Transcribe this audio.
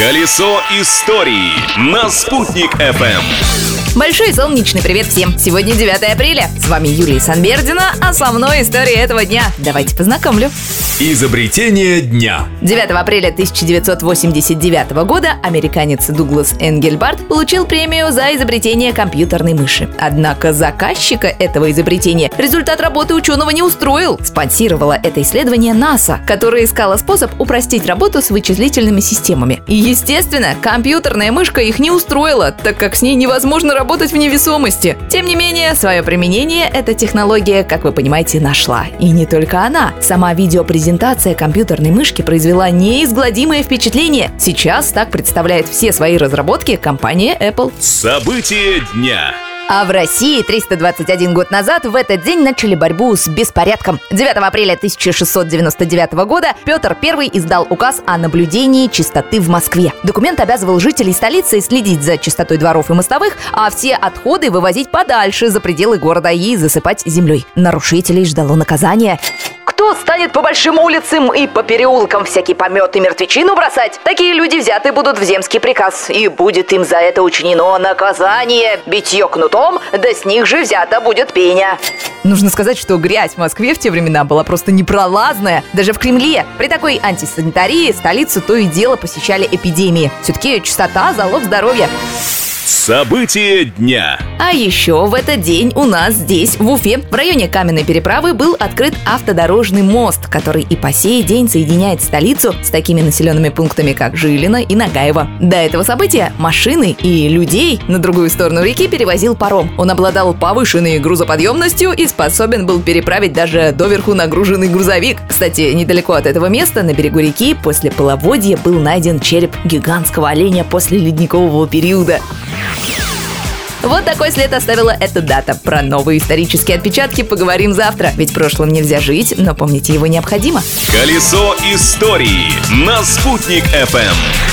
Колесо истории на «Спутник FM. Большой солнечный привет всем! Сегодня 9 апреля. С вами Юлия Санбердина, а со мной история этого дня. Давайте познакомлю. Изобретение дня. 9 апреля 1989 года американец Дуглас Энгельбарт получил премию за изобретение компьютерной мыши. Однако заказчика этого изобретения результат работы ученого не устроил. Спонсировала это исследование НАСА, которое искало способ упростить работу с вычислительными системами. И, естественно, компьютерная мышка их не устроила, так как с ней невозможно работать в невесомости. Тем не менее, свое применение эта технология, как вы понимаете, нашла. И не только она. Сама видеопрезентация компьютерной мышки произвела неизгладимое впечатление. Сейчас так представляет все свои разработки компания Apple. Событие дня. А в России 321 год назад в этот день начали борьбу с беспорядком. 9 апреля 1699 года Петр I издал указ о наблюдении чистоты в Москве. Документ обязывал жителей столицы следить за чистотой дворов и мостовых, а все отходы вывозить подальше за пределы города и засыпать землей. Нарушителей ждало наказание. Станет по большим улицам и по переулкам всякий помет и мертвечину бросать? Такие люди взяты будут в земский приказ, и будет им за это учинено наказание. Битье кнутом, да с них же взята будет пеня. Нужно сказать, что грязь в Москве в те времена была просто непролазная. Даже в Кремле. При такой антисанитарии столицу то и дело посещали эпидемии. Все-таки чистота – залог здоровья. Событие дня. А еще в этот день у нас здесь, в Уфе, в районе Каменной переправы, был открыт автодорожный мост, который и по сей день соединяет столицу с такими населенными пунктами, как Жилина и Нагаево. До этого события машины и людей на другую сторону реки перевозил паром. Он обладал повышенной грузоподъемностью и способен был переправить даже доверху нагруженный грузовик. Кстати, недалеко от этого места, на берегу реки, после половодья был найден череп гигантского оленя после ледникового периода. Вот такой след оставила эта дата. Про новые исторические отпечатки поговорим завтра. Ведь прошлым нельзя жить, но помните его необходимо. Колесо истории на «Спутник FM.